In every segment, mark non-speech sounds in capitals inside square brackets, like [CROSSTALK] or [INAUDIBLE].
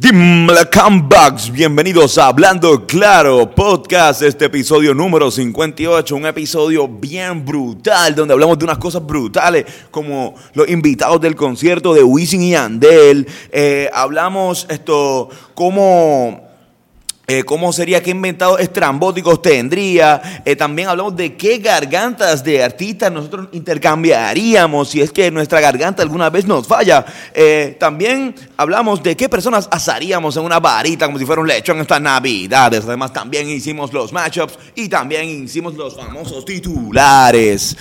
Dimla comebacks, bienvenidos a Hablando Claro Podcast, este episodio número 58, un episodio bien brutal, donde hablamos de unas cosas brutales, como los invitados del concierto de Wisin y Andel, eh, hablamos esto, como eh, cómo sería, qué inventados estrambóticos tendría. Eh, también hablamos de qué gargantas de artistas nosotros intercambiaríamos si es que nuestra garganta alguna vez nos falla. Eh, también hablamos de qué personas asaríamos en una varita como si fuera un lechón estas navidades. Además también hicimos los matchups y también hicimos los famosos titulares.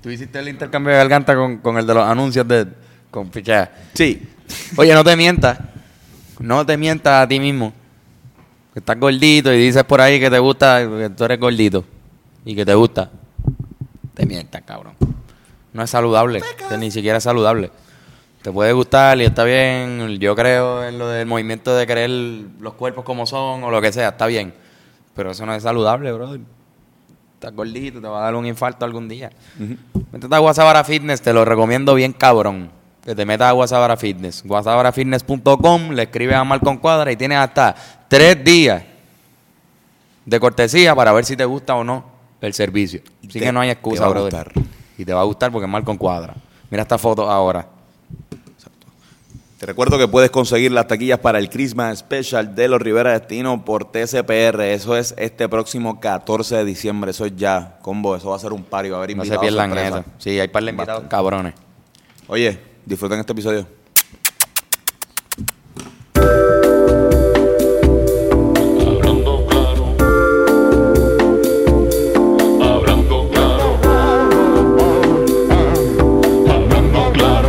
Tú hiciste el intercambio de garganta con, con el de los anuncios de con ficha. Sí. Oye, no te mientas. No te mientas a ti mismo. Que estás gordito y dices por ahí que te gusta, que tú eres gordito y que te gusta. Te mientas, cabrón. No es saludable. que ni siquiera es saludable. Te puede gustar y está bien. Yo creo en lo del movimiento de querer los cuerpos como son o lo que sea, está bien. Pero eso no es saludable, brother. Estás gordito, te va a dar un infarto algún día. Métete a Guasabara Fitness, te lo recomiendo bien cabrón. Que te metas a Guasabara Fitness. Guasabarafitness.com, le escribes a Malcon Cuadra y tienes hasta tres días de cortesía para ver si te gusta o no el servicio. Así te- que no hay te excusa, va a brother. Y te va a gustar porque es Malcon Cuadra. Mira esta foto ahora. Te recuerdo que puedes conseguir las taquillas para el Christmas Special de los Rivera Destino por TCPR. Eso es este próximo 14 de diciembre. Eso es ya, combo. Eso va a ser un par y va a haber No se pierdan eso. Sí, hay par de invitados cabrones. Oye, disfruten este episodio. Hablando claro, hablando claro, hablando claro.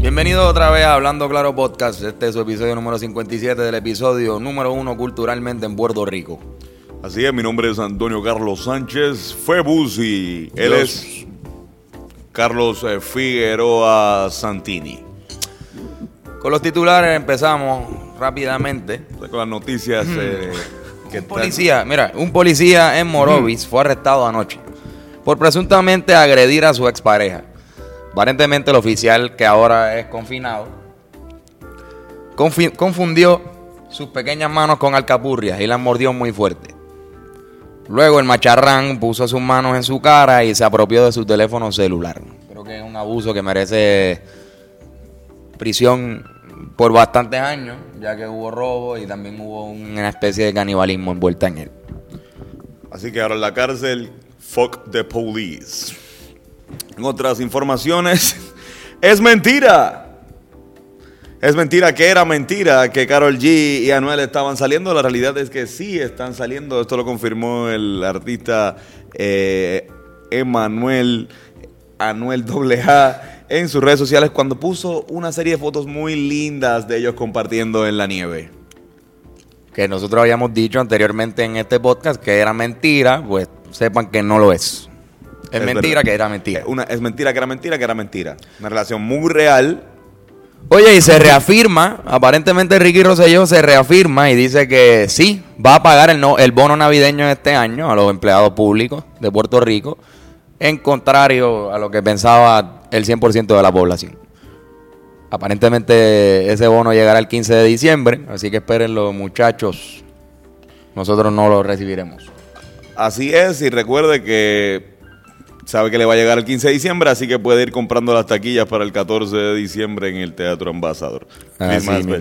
Bienvenido otra vez a Hablando Claro Podcast. Este es su episodio número 57 del episodio número uno culturalmente en Puerto Rico. Así es, mi nombre es Antonio Carlos Sánchez Febus y él Dios. es Carlos eh, Figueroa Santini. Con los titulares empezamos rápidamente. Con las noticias eh, que Un policía, mira, un policía en Morovis fue arrestado anoche por presuntamente agredir a su expareja. Aparentemente el oficial que ahora es confinado confi- confundió sus pequeñas manos con alcapurrias y las mordió muy fuerte. Luego el macharrán puso sus manos en su cara y se apropió de su teléfono celular. Creo que es un abuso que merece prisión por bastantes años, ya que hubo robo y también hubo una especie de canibalismo envuelta en él. Así que ahora en la cárcel, fuck the police. En otras informaciones, [LAUGHS] es mentira. Es mentira que era mentira que Carol G y Anuel estaban saliendo. La realidad es que sí están saliendo. Esto lo confirmó el artista eh, Emanuel Anuel AA en sus redes sociales cuando puso una serie de fotos muy lindas de ellos compartiendo en la nieve. Que nosotros habíamos dicho anteriormente en este podcast que era mentira, pues sepan que no lo es. Es, Es mentira verdad. que era mentira. Una, es mentira que era mentira que era mentira. Una relación muy real. Oye, y se reafirma, aparentemente Ricky Rosselló se reafirma y dice que sí, va a pagar el, no, el bono navideño este año a los empleados públicos de Puerto Rico, en contrario a lo que pensaba el 100% de la población. Aparentemente ese bono llegará el 15 de diciembre, así que esperen los muchachos, nosotros no lo recibiremos. Así es, y recuerde que sabe que le va a llegar el 15 de diciembre, así que puede ir comprando las taquillas para el 14 de diciembre en el Teatro Ambasador. Así mismo,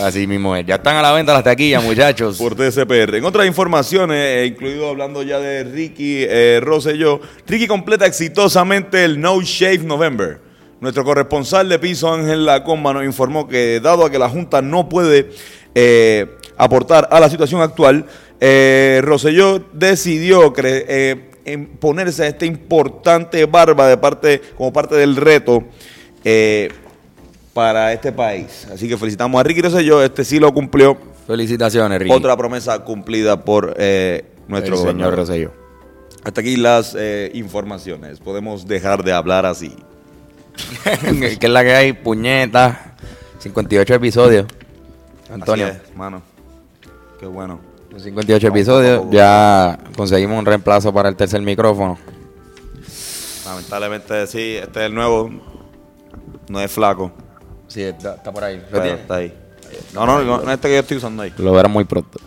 así mismo es. Ya están a la venta las taquillas, muchachos. Por TCPR. En otras informaciones, eh, incluido hablando ya de Ricky eh, Rosselló, Ricky completa exitosamente el No Shave November. Nuestro corresponsal de piso, Ángel Lacomba, nos informó que dado a que la Junta no puede eh, aportar a la situación actual, eh, Rosselló decidió eh, en ponerse esta importante barba de parte, como parte del reto eh, para este país. Así que felicitamos a Ricky Rosselló, este sí lo cumplió. Felicitaciones, Ricky. Otra promesa cumplida por eh, nuestro el señor. Rosselló. Hasta aquí las eh, informaciones. Podemos dejar de hablar así. [LAUGHS] que es la que hay, puñeta. 58 episodios. Antonio. Así es, mano. Qué bueno. Los 58 episodios. Ya conseguimos un reemplazo para el tercer micrófono. Lamentablemente sí, este es el nuevo. No es flaco. Sí, está, está por ahí. ¿Lo pero tienes? está ahí. No, no, no, no es este que yo estoy usando ahí. Lo verán muy pronto.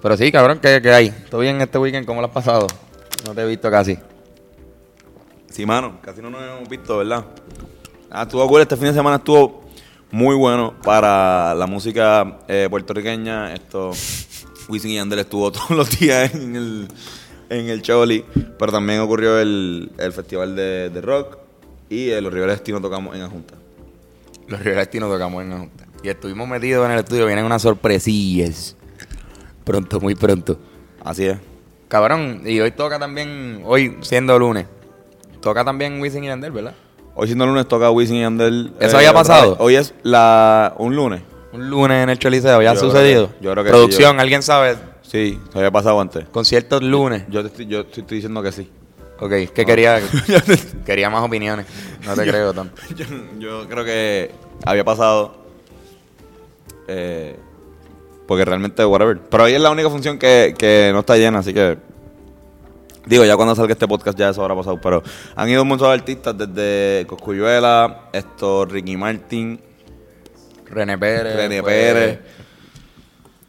Pero sí, cabrón, ¿qué, qué hay? ¿Todo bien este weekend? ¿Cómo lo has pasado? No te he visto casi. Sí, mano, casi no nos hemos visto, ¿verdad? Ah, estuvo cool, este fin de semana estuvo muy bueno para la música eh, puertorriqueña. Esto, Wisin y Yandel estuvo [LAUGHS] todos los días en el, en el Choli, pero también ocurrió el, el festival de, de rock y los Rivera Destino tocamos en la Junta. Los Rivera nos tocamos en la junta. Y estuvimos metidos en el estudio. Vienen unas sorpresillas. Pronto, muy pronto. Así es. Cabrón, y hoy toca también, hoy siendo lunes, toca también Wisin y Yandel, ¿verdad? Hoy siendo lunes toca Wisin y Yandel. eh, ¿Eso había otra pasado? Hoy es la, un lunes. Un lunes en el Choliseo, ¿ya ha Yo creo sucedido? que- yo creo que Producción, sí, yo- ¿alguien sabe? Sí, se había pasado antes. Conciertos lunes. Yo te estoy, yo te estoy diciendo que sí. Ok, que quería, [LAUGHS] quería más opiniones. No te [LAUGHS] creo tanto. [LAUGHS] yo, yo creo que había pasado. eh, porque realmente, whatever. Pero hoy es la única función que, que no está llena, así que. Digo, ya cuando salga este podcast ya eso habrá pasado. Pero han ido muchos artistas desde Coscuyuela, esto, Ricky Martin, René Pérez. René fue- Pérez.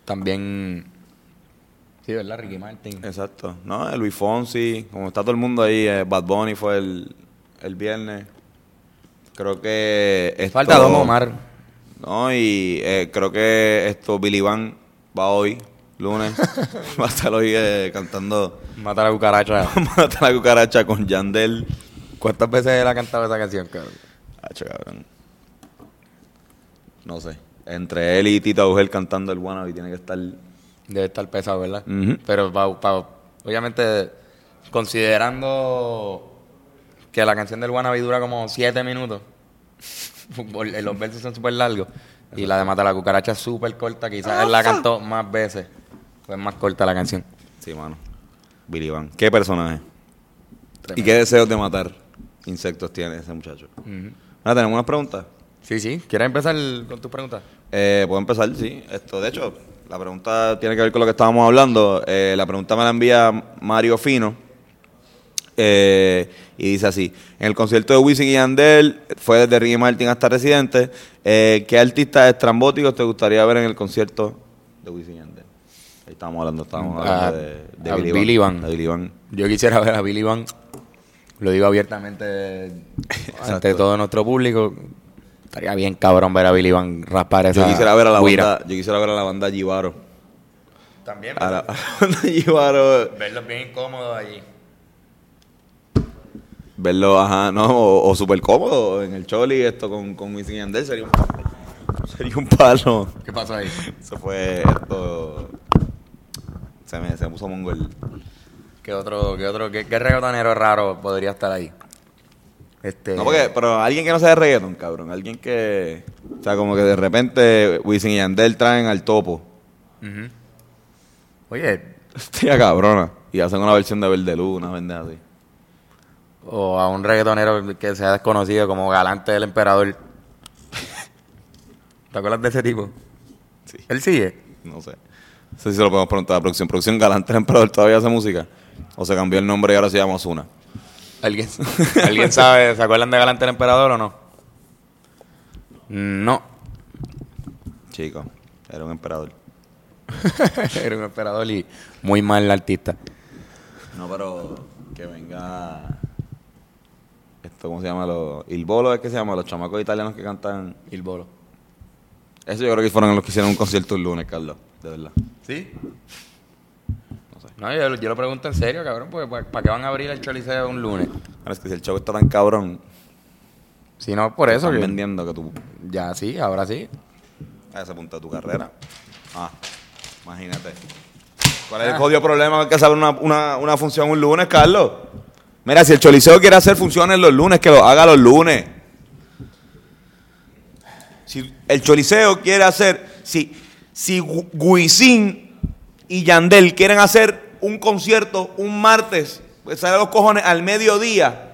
También. Sí, ¿verdad? Ricky Martin. Exacto. ¿No? Luis Fonsi, como está todo el mundo ahí, eh, Bad Bunny fue el, el viernes. Creo que. esto- Falta Don Omar. No, y eh, creo que esto, Billy Van va hoy, lunes. [LAUGHS] va a estar hoy eh, cantando Mata la cucaracha. [LAUGHS] Mata la cucaracha con Yandel. ¿Cuántas veces él ha cantado esa canción, cabrón? Hacho, cabrón. No sé. Entre él y Tito Agujel cantando el Wannabe tiene que estar. Debe estar pesado, ¿verdad? Pero pa- pa- obviamente, considerando que la canción del Wannabe dura como 7 minutos, [LAUGHS] por- los versos son súper largos, y la de Mata la cucaracha es súper corta, quizás él la cantó más veces, pues más corta la canción. Sí, mano. Billy Van. ¿Qué personaje? ¿Y qué deseos de matar insectos tiene ese muchacho? Ujú. Ah, ¿Tenemos unas preguntas? Sí, sí. ¿Quieres empezar con tus preguntas? Eh, Puedo empezar, sí. Esto, de hecho, la pregunta tiene que ver con lo que estábamos hablando. Eh, la pregunta me la envía Mario Fino. eh, y dice así: En el concierto de Wisin y Yandel, fue desde Ricky Martin hasta Residente. eh, ¿Qué artistas estrambóticos te gustaría ver en el concierto de Wisin y Yandel? Ahí estábamos hablando, estábamos Ah, hablando de, de a Billy, Billy Van. Van. De Billy Van. Yo quisiera ver a Billy Van, lo digo abiertamente [LAUGHS] ante todo nuestro público. Estaría bien cabrón ver a Billy Van raspar esa Yo quisiera ver a la guira. banda, yo quisiera ver a la banda Givaro. También, A la, [LAUGHS] a la banda Givaro. verlos bien incómodos allí. verlo, ajá, no, o, o súper cómodo en el Choli, esto con, con Wisin y Yandel sería un palo. Sería un palo. ¿Qué pasó ahí? Eso fue esto. Se me, se me puso mongol. ¿Qué otro, qué otro, qué, qué reggaetonero raro podría estar ahí? Este, No, porque, pero alguien que no sea de reggaeton, cabrón. Alguien que. O sea, como que de repente Wisin y Yandel traen al topo. Oye, [LAUGHS] Hostia, cabrona. Y hacen una versión de Verde Luz, una pendeja así. o a un reggaetonero que sea desconocido como Galante del Emperador. [LAUGHS] ¿Te acuerdas de ese tipo? Sí. Él sigue. No sé. No sé si se lo podemos preguntar a la producción. Producción Galante el Emperador todavía hace música. O se cambió el nombre y ahora se llama Osuna. ¿Alguien, [LAUGHS] ¿Alguien sabe? ¿Se acuerdan de Galante el Emperador o no? No. Chico, era un emperador. [LAUGHS] Era un emperador y muy mal artista. No, pero que venga. Esto, ¿cómo se llama? Los, Il Bolo es que se llama, los chamacos italianos que cantan. Il bolo. Eso yo creo que fueron los que hicieron un concierto el lunes, Carlos. De verdad. ¿Sí? No yo, yo lo pregunto en serio, cabrón, porque ¿para qué van a abrir el Choliseo un lunes? Ahora es que si el show está tan cabrón, Si no, por eso. están que- vendiendo que tú. Ya sí, ahora sí. A ese punto de tu carrera. Ah, imagínate. ¿Cuál es el jodido problema que saber una, una, una función un lunes, Carlos? Mira, si el Choliseo quiere hacer funciones los lunes, que lo haga los lunes. Si el Choliseo quiere hacer, si, si Gu- Guisín y Yandel quieren hacer un concierto un martes, pues sale a los cojones al mediodía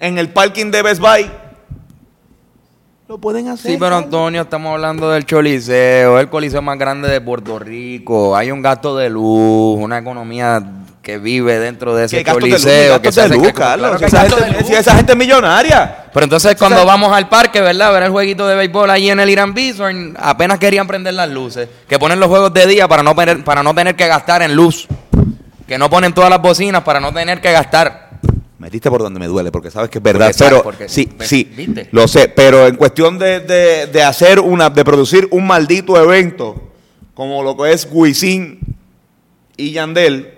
en el parking de Best Buy, lo pueden hacer. Sí, pero. Antonio, estamos hablando del Choliseo, el coliseo más grande de Puerto Rico. Hay un gasto de luz, una economía que vive dentro de ese coliseo. Gastos que de luz, Carlos. claro Si gente- si esa gente es millonaria. Pero entonces cuando ¿Sabes? vamos al parque, ¿verdad? A ver el jueguito de béisbol allí en el Irán Bison, apenas querían prender las luces. Que ponen los juegos de día para no, tener, para no tener que gastar en luz. Que no ponen todas las bocinas para no tener que gastar. Metiste por donde me duele, porque sabes que es verdad. Porque pero sí, sí, ¿viste? lo sé. Pero en cuestión de, de- de hacer una, de producir un maldito evento como lo que es Wisin y Yandel.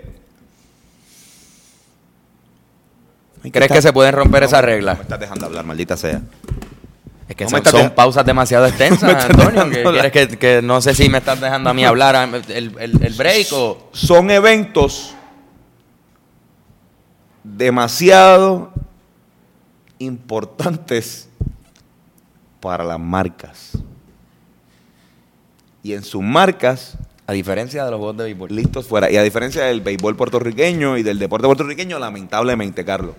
¿Crees estar- que se pueden romper No, esas Me reglas? estás dejando hablar, maldita sea. Es que No me son, son pausas demasiado [LAUGHS] me extensas, Antonio. que quieres que, que no sé si me estás dejando a mí hablar el, el- el break o... Son eventos demasiado importantes para las marcas. Y en sus marcas, A diferencia de los juegos de béisbol. listos fuera. Y a diferencia del béisbol puertorriqueño y del deporte puertorriqueño, lamentablemente, Carlos.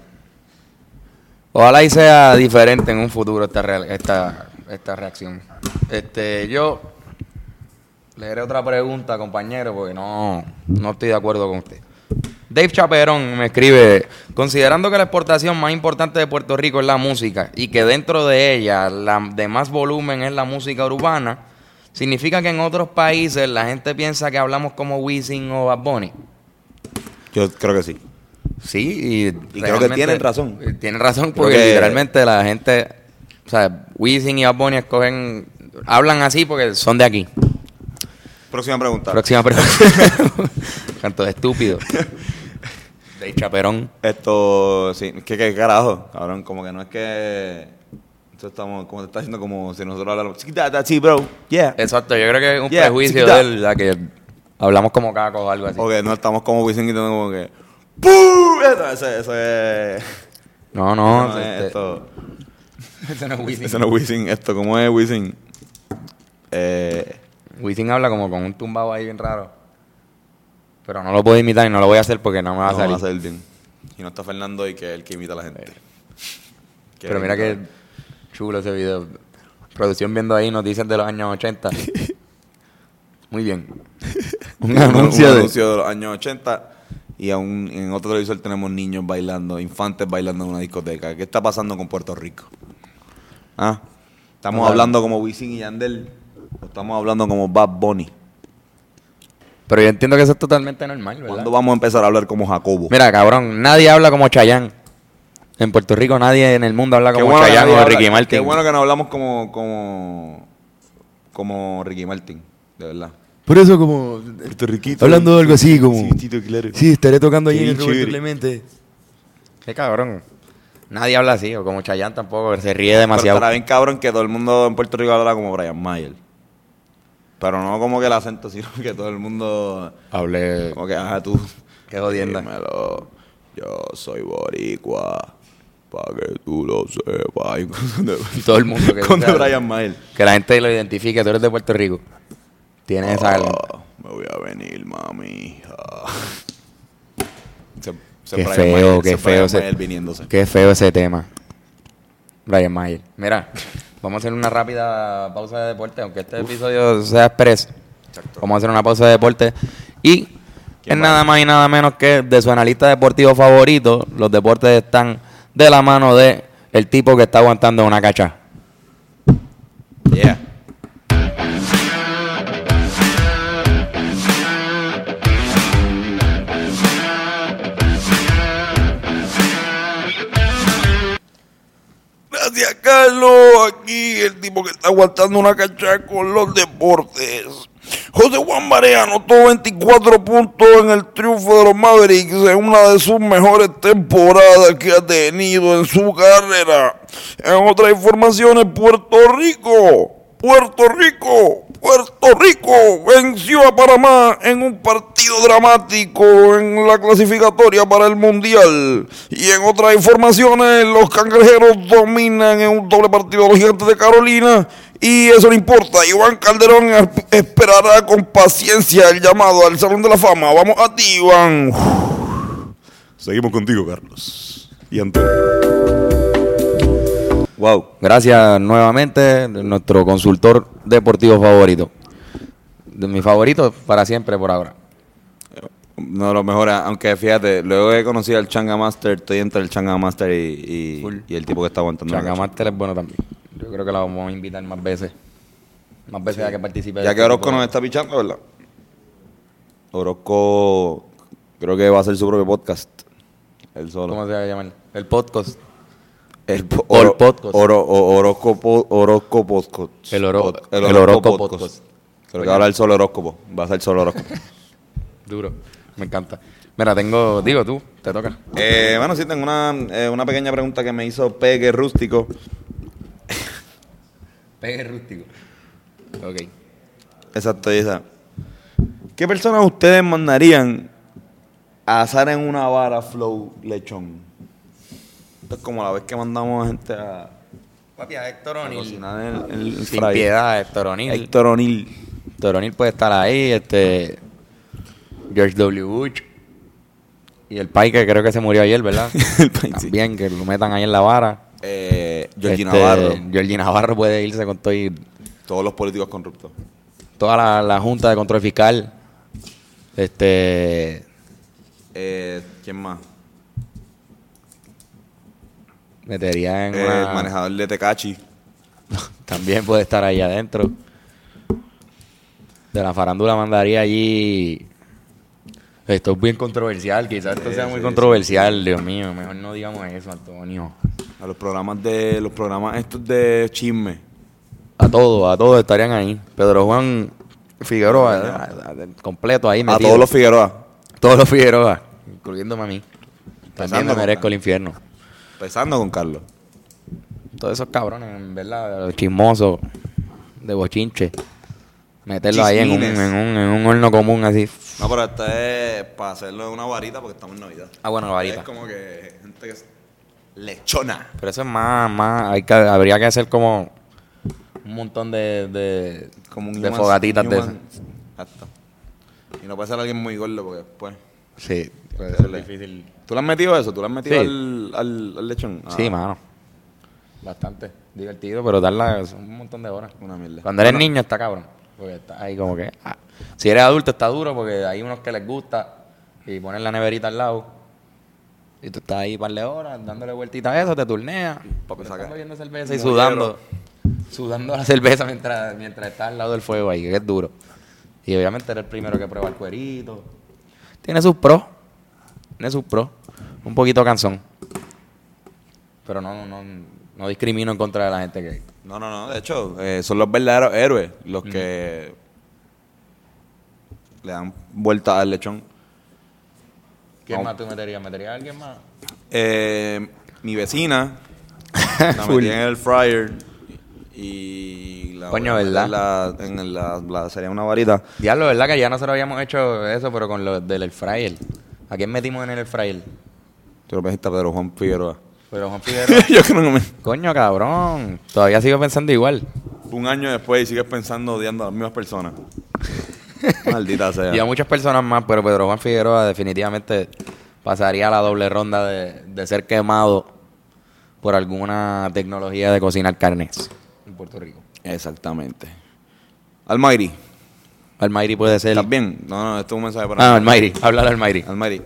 Ojalá y sea diferente en un futuro esta, esta, esta reacción. Este, yo leeré otra pregunta, compañero, porque no, no estoy de acuerdo con usted. Dave Chaperón me escribe, considerando que la exportación más importante de Puerto Rico es la música y que dentro de ella la de más volumen es la música urbana, ¿significa que en otros países la gente piensa que hablamos como Wisin o Bad Bunny? Yo creo que sí. Sí, y, creo que tienen razón. eh, Tienen razón porque que- literalmente la gente, o sea, Wisin y Bad Bunny escogen, hablan así porque son de aquí. Próxima pregunta. Próxima pregunta. [LAUGHS] Canto de estúpido. De chaperón. Esto, sí, ¿qué, qué carajo? Cabrón, como que no es que. Estamos, como te está diciendo, como si nosotros habláramos. "Chiquita, that's it, bro. Yeah. Exacto, yo creo que es un Yeah, prejuicio de él, la que hablamos como cacos o algo así. O que no estamos como Wisin y como que. ¡Pum! Eso, eso, eso es. No, no, eso no es este- esto. ese no es Wisin. Eso no es Wisin. Esto, ¿cómo es Wisin? Eh, Wisin habla como con un tumbado ahí bien raro. Pero no lo puedo imitar y no lo voy a hacer porque no me va a no salir. va a salir bien. Y no está Fernando y que es el que imita a la gente. Que Pero mira que chulo ese video. Producción viendo ahí noticias de los años 80. [LAUGHS] Muy bien. Un un, anuncio un de... anuncio de los años 80 y aún en otro televisor tenemos niños bailando, infantes bailando en una discoteca. ¿Qué está pasando con Puerto Rico? ¿Ah? ¿Estamos hablando como Wisin y Yandel? ¿O estamos hablando como Bad Bunny? Pero yo entiendo que eso es totalmente normal, ¿verdad? ¿Cuándo vamos a empezar a hablar como Jacobo? Mira, cabrón, nadie habla como Chayanne. En Puerto Rico nadie en el mundo habla como bueno nadie o Ricky Martin. Qué bueno que no hablamos como, como, como Ricky Martin, de verdad. Por eso como Puerto Riquito. hablando de algo así como Sí, Tito, claro. sí estaré tocando ahí Qué en el Roberto. Clemente. Qué cabrón. Nadie habla así, o como Chayanne tampoco, se ríe Pero demasiado. estará bien cabrón que todo el mundo en Puerto Rico habla como Brian Mayer. Pero no como que el acento, sino [LAUGHS] que todo el mundo... Hable... Como que, ajá, tú... Qué jodienda. Dímelo, yo soy boricua, para que tú lo sepas. [LAUGHS] Todo el mundo que Con Brian Mayer. Que la gente lo identifique, tú eres de Puerto Rico. Tienes esa... Ah, me voy a venir, mami. Ah. [LAUGHS] Ese- ese Qué Brian feo, Mayer, qué feo ese- viniéndose. Qué feo ese tema. Brian Mayer. Mira, vamos a hacer una rápida pausa de deporte, aunque este episodio sea express. Vamos a hacer una pausa de deporte. Y es nada más y nada menos que de su analista deportivo favorito, los deportes están de la mano de el tipo que está aguantando una cacha. Yeah. Carlos. Aquí el tipo que está aguantando una cacha con los deportes. José Juan Barea anotó 24 puntos en el triunfo de los Mavericks en una de sus mejores temporadas que ha tenido en su carrera. En otras informaciones, Puerto Rico, Puerto Rico, Puerto Rico venció a Panamá en un partido dramático en la clasificatoria para el Mundial. Y en otras informaciones, los cangrejeros dominan en un doble partido a los gigantes de Carolina. Y eso no importa, Iván Calderón es- esperará con paciencia el llamado al Salón de la Fama. Vamos a ti, Iván. Seguimos contigo, Carlos. Y Antonio. Wow. Gracias nuevamente, nuestro consultor deportivo favorito. De mi favorito para siempre por ahora. Uno de los mejores, aunque fíjate, luego he conocido al Changa Master, estoy entre el Changa Master y, y, Full. y el tipo que está aguantando. Changa. Master es bueno también. Yo creo que la vamos a invitar más veces. Más veces a que participe. Ya este que Orozco tipo nos está pichando, ¿verdad? Orozco creo que va a hacer su propio podcast. Él solo. ¿Cómo se va a llamar? El podcast. El, el Oro- podcast. Oro- o- Horóscopo Horóscopo podcast. El oro- Pod- el Horóscopo podcast. Creo que va a hablar solo horóscopo. Va a ser solo horóscopo. [LAUGHS] Duro. Me encanta. Mira, tengo. Digo tú, te toca. eh, bueno, sí, tengo una, eh, una pequeña pregunta que me hizo Pegue Rústico. [LAUGHS] Pegue rústico. Ok. Exacto, esa. ¿Qué personas ustedes mandarían a asar en una vara flow lechón? Esto es como la vez que mandamos a gente a, Papi, a Héctor a O'Neill. cocinar el, el Sin fry. piedad, Héctor O'Neill. Héctor O'Neill. Héctor O'Neill puede estar ahí, este. George W. Bush. Y el pai que creo que se murió ayer, ¿verdad? [LAUGHS] El pai, sí. También, que lo metan ahí en la vara. Eh, Georgie Este, Navarro. Georgie Navarro puede irse con todo y- Todos los políticos corruptos. toda la, la Junta de Control Fiscal. Este. Eh, ¿Quién más? Metería en Eh, una- El manejador de Tecachi. [LAUGHS] También puede estar ahí adentro. De la farándula mandaría allí. Esto es bien controversial, quizás esto Sí, sea muy sí, controversial, Dios mío. Mejor no digamos eso, Antonio. A los programas de los programas estos de chisme. A todos, a todos estarían ahí. Pedro Juan Figueroa, a- a- a- completo ahí A todos los Figueroa. Todos los Figueroa, incluyéndome a mí. También me merezco el infierno. Empezando con Carlos. Todos esos cabrones, en verdad, los chismosos de bochinche. Meterlos ahí en un, en, un, en un horno común así. No, pero esta es para hacerlo en una varita porque estamos en Navidad. Ah, bueno, varita. Es como que gente que es lechona. Pero eso es más, más, hay que, habría que hacer como un montón de, de, Como un de human- fogatitas de human- Exacto. Y no puede ser alguien muy gordo porque después. Sí, puede ser difícil. ¿Tú le has metido eso? ¿Tú le has metido Sí. al, al, al lechón? Ah, Sí, mano. Bastante divertido, pero darla un montón de horas. Una mierda. Cuando eres Bueno. niño está cabrón. Porque está ahí como que. ah. Si eres adulto está duro porque hay unos que les gusta y ponen la neverita al lado. Y tú estás ahí un par de horas dándole vueltita a eso, te turneas. Papi, Estás bebiendo cerveza y sudando. Sudando la cerveza mientras, mientras estás al lado del fuego ahí, que es duro. Y obviamente eres el primero que prueba el cuerito. Tiene sus pros. Tiene sus pros. Un poquito cansón. Pero no, no, no discrimino en contra de la gente que. No, no, no. De hecho, eh, son los verdaderos héroes los que le dan vuelta al lechón. ¿Quién No. más tú meterías? ¿Meterías a alguien más? Eh, mi vecina [LAUGHS] la metí en el fryer y la Coño, ¿verdad? la- en la, la- sería una varita. Diablo, ¿verdad? Que ya nosotros habíamos hecho eso, pero con lo del fryer. ¿A quién metimos en el fryer? Tú lo pediste a Pedro Juan Figueroa. Pero Juan [LAUGHS] Figueroa. Yo creo que me... Coño, cabrón. Todavía sigo pensando igual. Un año después y sigues pensando odiando a las mismas personas. [LAUGHS] Maldita sea. Y a muchas personas más, pero Pedro Juan Figueroa definitivamente pasaría a la doble ronda de, de ser quemado por alguna tecnología de cocinar carnes en Puerto Rico. Exactamente. Almighty, Almighty puede ser. ¿estás bien? No, no, esto es un mensaje para Ah, Almighty. Háblale al Almighty. Almighty.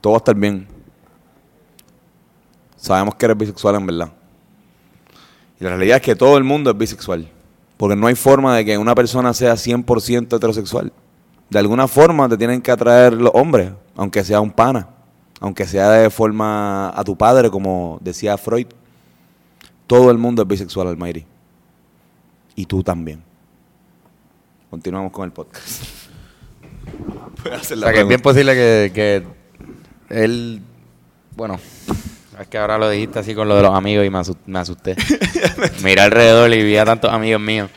Todo va a estar bien. Sabemos que eres bisexual en verdad. Y la realidad es que todo el mundo es bisexual. Porque no hay forma de que una persona sea 100% heterosexual. De alguna forma te tienen que atraer los hombres, aunque sea un pana. Aunque sea de forma a tu padre, como decía Freud. Todo el mundo es bisexual, Almighty. Y tú también. Continuamos con el podcast. [LAUGHS] Puedes hacer O la sea, que es bien posible que, que él. Bueno, es que ahora lo dijiste así con lo de los amigos y me, asu- me asusté. [LAUGHS] Miré alrededor y vi a tantos amigos míos.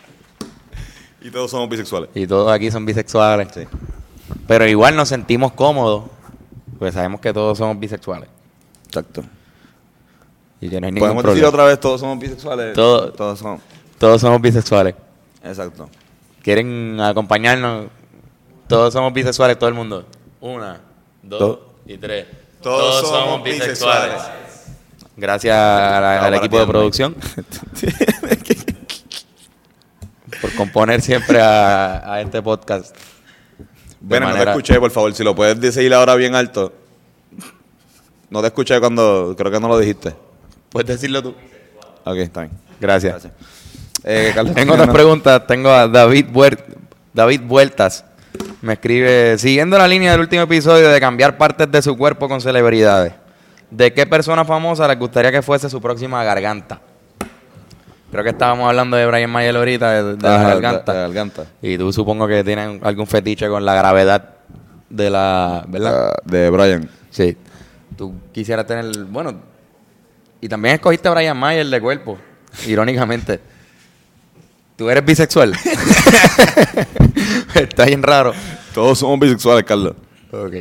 Y todos somos bisexuales. Y todos aquí son bisexuales. Sí. Pero igual nos sentimos cómodos. Pues sabemos que todos somos bisexuales. Exacto. Y que no hay ningún Podemos decir problema. otra vez, todos somos bisexuales. Todo- Todos somos. Todos somos bisexuales. Exacto. ¿Quieren acompañarnos? Todos somos bisexuales, todo el mundo. Una, dos y tres. Todos somos bisexuales. Gracias a la- al equipo de producción. [LAUGHS] por componer siempre a, a este podcast. Bueno, no te escuché, por favor. Si lo puedes decir ahora bien alto. No te escuché cuando. Creo que no lo dijiste. Puedes decirlo tú. Ok, está bien. Gracias. Eh, Tengo otras preguntas. Tengo a David, Buer- David Vueltas. Me escribe, siguiendo la línea del último episodio de cambiar partes de su cuerpo con celebridades. ¿De qué persona famosa les gustaría que fuese su próxima garganta? Creo que estábamos hablando de Brian Mayer ahorita, de, de la garganta. de la garganta. Y tú supongo que tienes algún fetiche con la gravedad de la... ¿Verdad? De Brian. Sí. Tú quisieras tener... Bueno, y también escogiste a Brian Mayer de cuerpo, irónicamente. ¿Tú eres bisexual? [LAUGHS] Está bien raro. Todos somos bisexuales, Carlos. Ok.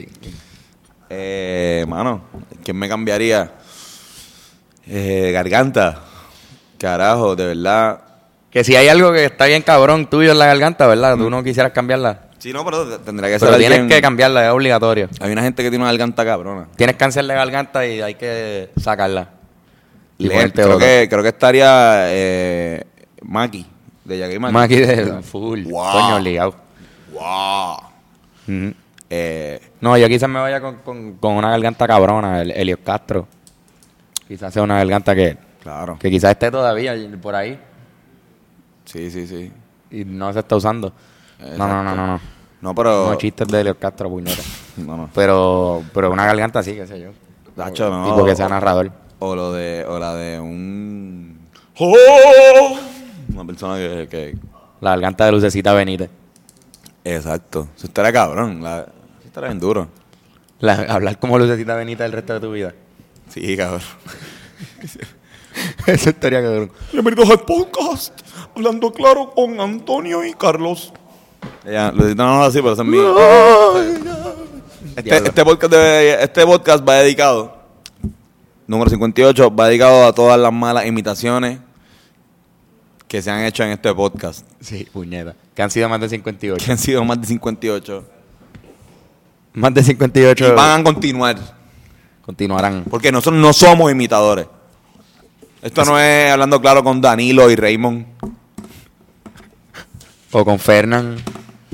Eh, mano, ¿quién me cambiaría? Eh, garganta. Carajo, de verdad. Que si hay algo que está bien cabrón tuyo en la garganta, ¿verdad? Tú no quisieras cambiarla. Sí, no, pero tendría que ser Pero tienes que cambiarla, es obligatorio. Hay una gente que tiene una garganta cabrona. Tienes cáncer de garganta y hay que sacarla. Y Le- creo, que, creo que estaría eh, Maki, de Yagui Maki. Maki de full. Wow. Coño, ligado. Wow. Ujú. Eh, No, yo quizás me vaya con, con- con una garganta cabrona, el Helios Castro. Quizás sea una garganta que, claro. que quizás esté todavía por ahí Sí, sí, sí. y no se está usando. No, no, no, no, no. No, pero. No chistes de Helios Castro, puñeta. [LAUGHS] No, no. Pero, pero una garganta sí, qué sé yo. Nacho, no. Tipo que sea narrador. O lo de, o la de un. ¡Oh! Una persona que, que- La garganta de Lucecita Benítez. Exacto. Eso estaría cabrón. La, eso estaría bien duro. La- hablar como Lucecita Benítez el resto de tu vida. Sí, cabrón. [LAUGHS] Eso estaría cabrón. Bienvenidos al podcast. Hablando claro con Antonio y Carlos. Ya, lo editamos así, pero eso es mío. Este, este, podcast de- este podcast va dedicado, número 58, va dedicado a todas las malas imitaciones que se han hecho en este podcast. Sí, puñeta. Que han sido más de 58. Que han sido más de 58. Más de 58 Y van a continuar. continuarán. Porque nosotros no somos imitadores. Esto no es hablando claro con Danilo y Raymond. O con Fernán.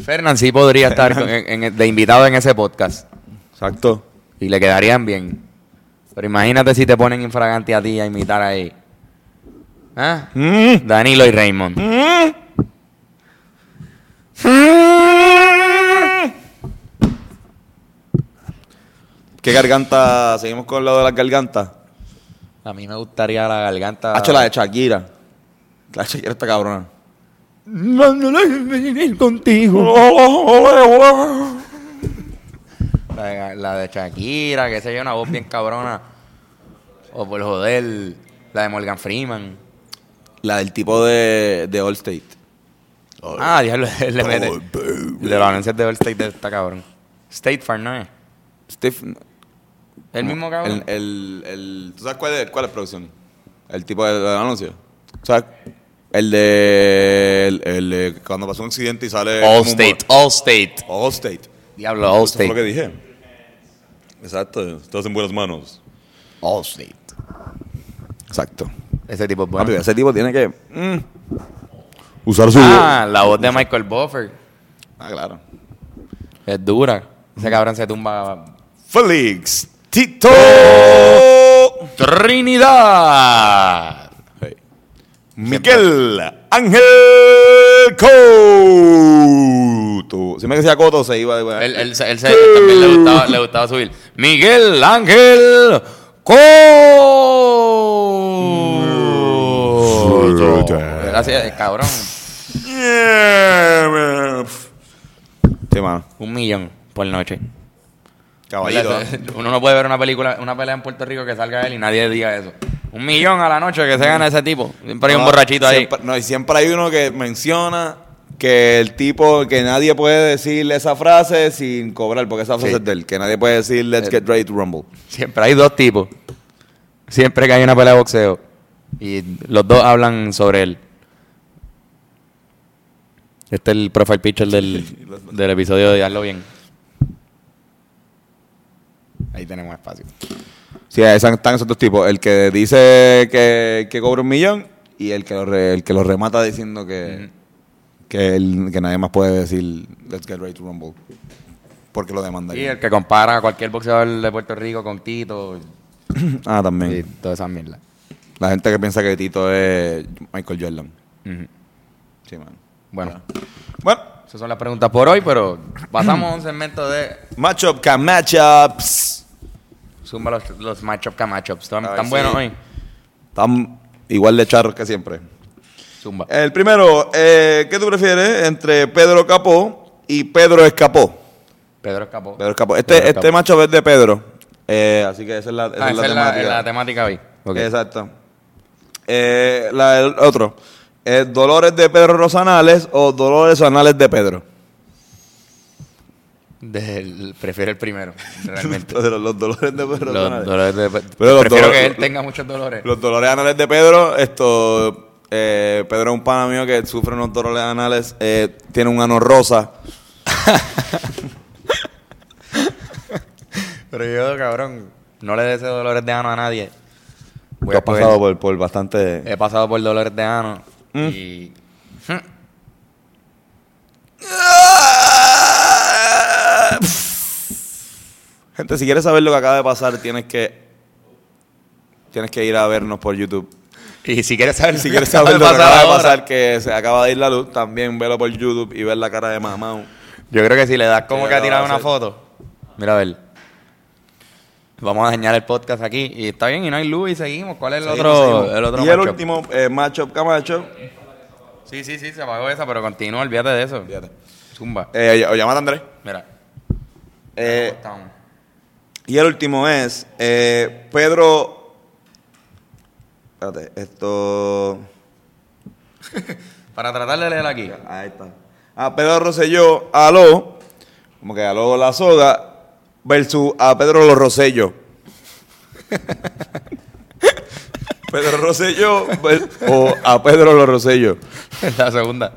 Fernán sí podría estar en- de invitado en ese podcast. Exacto. Y le quedarían bien. Pero imagínate si te ponen infragante a ti a imitar ahí. ¿Ah? Mm. Danilo y Raymond. ¿Qué garganta? Seguimos con lo de las gargantas. A mí me gustaría la garganta. Hacho la de Shakira. La de Shakira está cabrona. contigo. La de, la de Shakira, que sé yo, una voz bien cabrona. O por joder, la de Morgan Freeman. La del tipo de, de Allstate. Ah, diablo, [LAUGHS] le mete. De los anuncios de Allstate está cabrón. State Farm, ¿no es? Steve. El mismo cabrón. El, el, el- ¿Tú sabes cuál es, cuál es producción? El tipo de, de anuncio. ¿Sabes? El de, el, el de cuando pasó un accidente y sale. como un Allstate, bo- Allstate. Allstate. Diablo, Eso fue Allstate. lo que dije. Exacto. Estás en buenas manos. Allstate. Exacto. Ese tipo es Papi, bueno. ese tipo tiene que mm, usar su. Ah, la voz de Michael Buffer. Ah, claro. Es dura. Ese cabrón se tumba. Félix Tito. Trinidad. Hey. Miguel Ángel Couto. Si me decía Coto, se iba. Él, él, se- él se- también le gustaba, le gustaba subir. Miguel Ángel Coto. Gracias, cabrón. Yeah, man. Sí, mano. Un millón por noche. Caballito. ¿eh? Uno no puede ver una película, una pelea en Puerto Rico que salga él y nadie diga eso. Un millón a la noche que se gana ese tipo. Siempre hay un No, borrachito ahí. siempre- No, y siempre hay uno que menciona que el tipo, que nadie puede decirle esa frase sin cobrar, porque esa frase Sí. es de él, que nadie puede decir let's get ready to rumble. Siempre hay dos tipos. Siempre que hay una pelea de boxeo. Y los dos hablan sobre él. Este es el profile picture del, [LAUGHS] del episodio de Hazlo Bien. Ahí tenemos espacio. Sí, están, están esos dos tipos. El que dice que, que cobra un millón y el que lo, re- el que lo remata diciendo que, que, él- que nadie más puede decir Let's get ready to rumble. Porque lo demanda. Y el que compara a cualquier boxeador de Puerto Rico con Tito [CLEARS THROAT] Ah, y también. todas esas mierdas. La gente que piensa que Tito es Michael Jordan. Sí, man. Bueno, Bueno, esas son las preguntas por hoy, pero pasamos a un segmento de matchup can matchups. Zumba los, los matchup matchups. ¿Están, están buenos hoy? Están igual de charros que siempre. Zumba. El primero, eh, ¿qué tú prefieres entre Pedro Capó y Pedro Escapó? Pedro escapó. Pedro Escapó. Este, Pedro este escapó. matchup es de Pedro. Eh, así que esa es la, esa Ah, es la esa es la, temática. la temática hoy. Exacto. Eh, la- el otro. eh, ¿Dolores de Pedro Rosanales o Dolores Anales de Pedro? Del- prefiero el primero, realmente. [LAUGHS] los, los dolores de Pedro los Rosanales. dolores de, Pero los prefiero dolores- que él tenga muchos dolores. Los dolores anales de Pedro, esto. eh, Pedro es un pana mío que sufre unos dolores anales. eh, tiene un ano rosa. [LAUGHS] Pero yo, cabrón, no le deseo dolores de ano a nadie. Voy Tú has pasado por, por bastante. He pasado por dolores de ano Mm. y... [LAUGHS] Gente, si quieres saber lo que acaba de pasar, tienes que. Tienes que ir a vernos por YouTube. Y si quieres saber, Si quieres saber lo que acaba de pasar, que se acaba de ir la luz, también velo por YouTube y ver la cara de Mamau. Yo creo que si le das como que a lo tirar va a una foto. Mira a ver. Vamos a dañar el podcast aquí. Y está bien, y no hay luz y seguimos. ¿Cuál es el Seguimos, otro? seguimos. El otro y el último, eh, matchup Camacho. Sí, sí, sí, se apagó esa, pero continúa, olvídate de eso. Fíjate. Zumba. Eh, o llamate a Andrés. Mira. Eh, y el último es eh, Pedro. Espérate, esto. [LAUGHS] Para tratar de leer aquí. Ahí está. A Pedro Rosselló, aló. Como que aló la soga. Versus a Pedro Los Rosello. [LAUGHS] Pedro Rosselló o a Pedro Los Rosello. La segunda.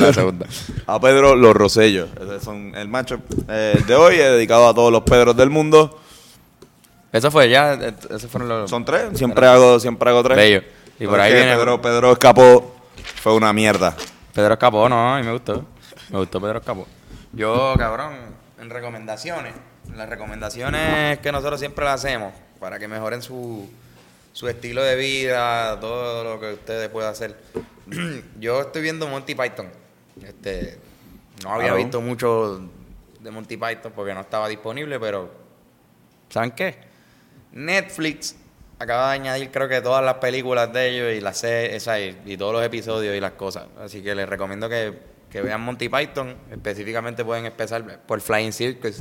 La segunda. A Pedro Los Rosellos. Son el matchup eh, de hoy, eh, dedicado a todos los Pedros del mundo. Eso fue ya. eh, Esos fueron los. Son tres, siempre hago, siempre hago tres. Bello. Y por ahí viene- Pedro, Pedro escapó, fue una mierda. Pedro escapó, no, a mí me gustó. Me gustó Pedro escapó. Yo, cabrón, en recomendaciones. Las recomendaciones que nosotros siempre las hacemos para que mejoren su, su estilo de vida, todo lo que ustedes puedan hacer. [CLEARS THROAT] Yo estoy viendo Monty Python. Este, no había Claro. visto mucho de Monty Python porque no estaba disponible, pero ¿saben qué? Netflix acaba de añadir creo que todas las películas de ellos y las esa, y, y todos los episodios y las cosas. Así que les recomiendo que, que vean Monty Python. Específicamente pueden empezar por Flying Circus,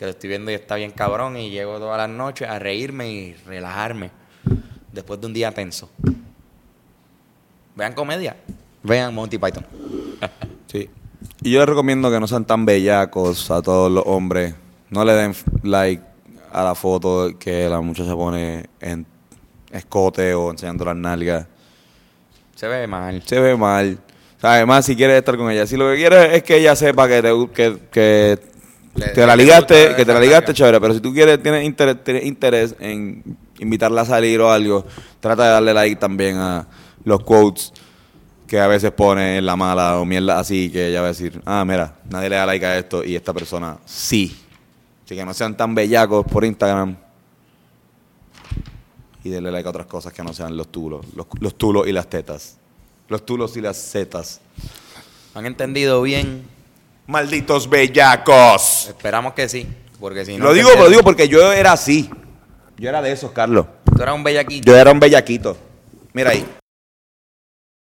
que lo estoy viendo y está bien cabrón. Y llego todas las noches a reírme y relajarme después de un día tenso. Vean comedia. Vean Monty Python. [LAUGHS] Sí. Y yo les recomiendo que no sean tan bellacos a todos los hombres. No le den like a la foto que la muchacha pone en escote o enseñando las nalgas. Se ve mal. Se ve mal. O sea, Además, si quieres estar con ella, si lo que quieres es que ella sepa que te, que, que Le- te la ligaste, que te la ligaste, chévere. Pero si tú quieres, tienes interés, tienes interés en invitarla a salir o algo, trata de darle like también a los quotes que a veces pone en la mala o mierda así, que ella va a decir, ah, mira, nadie le da like a esto y esta persona sí. Así que no sean tan bellacos por Instagram y denle like a otras cosas que no sean los tulos, los, los tulos y las tetas. Los tulos y las setas. ¿Han entendido bien? Malditos bellacos. Esperamos que sí. Porque si no. lo digo, lo digo porque yo era así. Yo era de esos, Carlos. Tú eras un bellaquito. Yo era un bellaquito. Mira ahí.